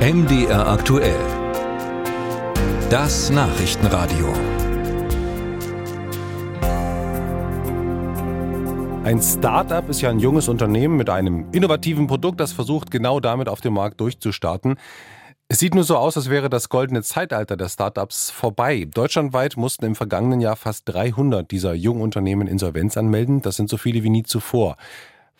MDR aktuell. Das Nachrichtenradio. Ein Start-up ist ja ein junges Unternehmen mit einem innovativen Produkt, das versucht, genau damit auf dem Markt durchzustarten. Es sieht nur so aus, als wäre das goldene Zeitalter der Startups vorbei. Deutschlandweit mussten im vergangenen Jahr fast 300 dieser jungen Unternehmen Insolvenz anmelden. Das sind so viele wie nie zuvor.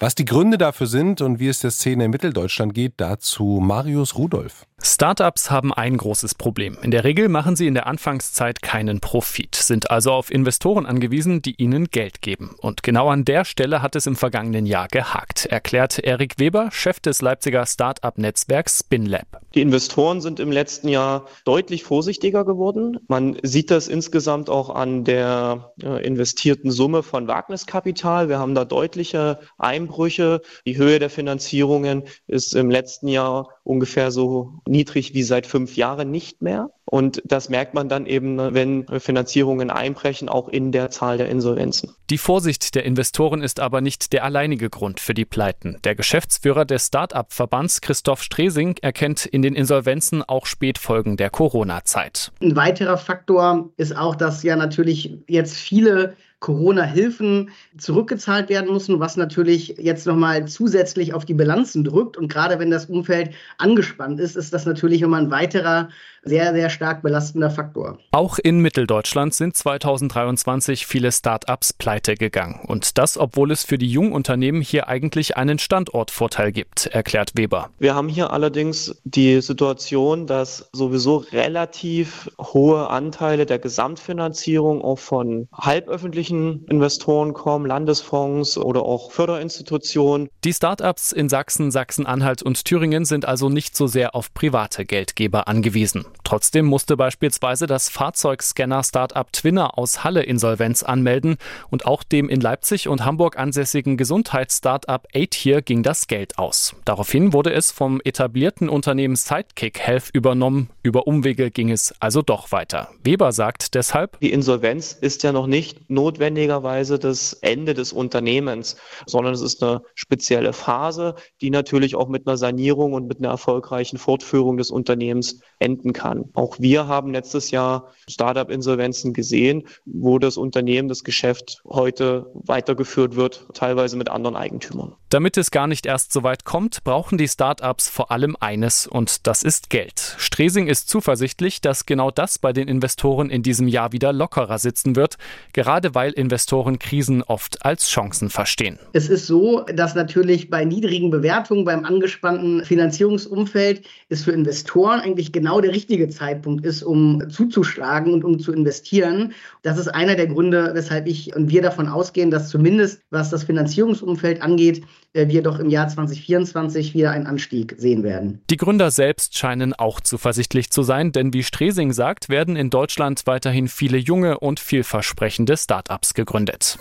Was die Gründe dafür sind und wie es der Szene in Mitteldeutschland geht, dazu Marius Rudolph. Startups haben ein großes Problem. In der Regel machen sie in der Anfangszeit keinen Profit, sind also auf Investoren angewiesen, die ihnen Geld geben. Und genau an der Stelle hat es im vergangenen Jahr gehakt, erklärt Erik Weber, Chef des Leipziger Startup-Netzwerks SpinLab. Die Investoren sind im letzten Jahr deutlich vorsichtiger geworden. Man sieht das insgesamt auch an der äh, investierten Summe von Wagniskapital. Wir haben da deutliche Einbrüche. Die Höhe der Finanzierungen ist im letzten Jahr ungefähr so niedrig wie seit fünf Jahren nicht mehr. Und das merkt man dann eben, wenn Finanzierungen einbrechen, auch in der Zahl der Insolvenzen. Die Vorsicht der Investoren ist aber nicht der alleinige Grund für die Pleiten. Der Geschäftsführer des Start-up-Verbands Christoph Stresing erkennt in den Insolvenzen auch Spätfolgen der Corona-Zeit. Ein weiterer Faktor ist auch, dass ja natürlich jetzt viele Corona-Hilfen zurückgezahlt werden müssen, was natürlich jetzt nochmal zusätzlich auf die Bilanzen drückt. Und gerade wenn das Umfeld angespannt ist, ist das natürlich immer ein weiterer sehr, sehr stark belastender Faktor. Auch in Mitteldeutschland sind 2023 viele Start-ups pleite gegangen. Und das, obwohl es für die jungen Unternehmen hier eigentlich einen Standortvorteil gibt, erklärt Weber. Wir haben hier allerdings die Situation, dass sowieso relativ hohe Anteile der Gesamtfinanzierung auch von halböffentlichen Investoren kommen, Landesfonds oder auch Förderinstitutionen. Die Start-ups in Sachsen, Sachsen-Anhalt und Thüringen sind also nicht so sehr auf private Geldgeber angewiesen. Trotzdem musste beispielsweise das Fahrzeugscanner-Startup Twinner aus Halle Insolvenz anmelden und auch dem in Leipzig und Hamburg ansässigen Gesundheits-Startup hier ging das Geld aus. Daraufhin wurde es vom etablierten Unternehmen Sidekick Health übernommen. Über Umwege ging es also doch weiter. Weber sagt deshalb, die Insolvenz ist ja noch nicht notwendigerweise das Ende des Unternehmens, sondern es ist eine spezielle Phase, die natürlich auch mit einer Sanierung und mit einer erfolgreichen Fortführung des Unternehmens enden kann. Auch wir haben letztes Jahr Startup-Insolvenzen gesehen, wo das Unternehmen, das Geschäft heute weitergeführt wird, teilweise mit anderen Eigentümern. Damit es gar nicht erst so weit kommt, brauchen die Startups vor allem eines und das ist Geld. Stresing ist zuversichtlich, dass genau das bei den Investoren in diesem Jahr wieder lockerer sitzen wird, gerade weil Investoren Krisen oft als Chancen verstehen. Es ist so, dass natürlich bei niedrigen Bewertungen, beim angespannten Finanzierungsumfeld ist für Investoren eigentlich genau der richtige Zeitpunkt ist, um zuzuschlagen und um zu investieren. Das ist einer der Gründe, weshalb ich und wir davon ausgehen, dass zumindest was das Finanzierungsumfeld angeht, wir doch im Jahr 2024 wieder einen Anstieg sehen werden. Die Gründer selbst scheinen auch zuversichtlich zu sein, denn wie Stresing sagt, werden in Deutschland weiterhin viele junge und vielversprechende Start-ups gegründet.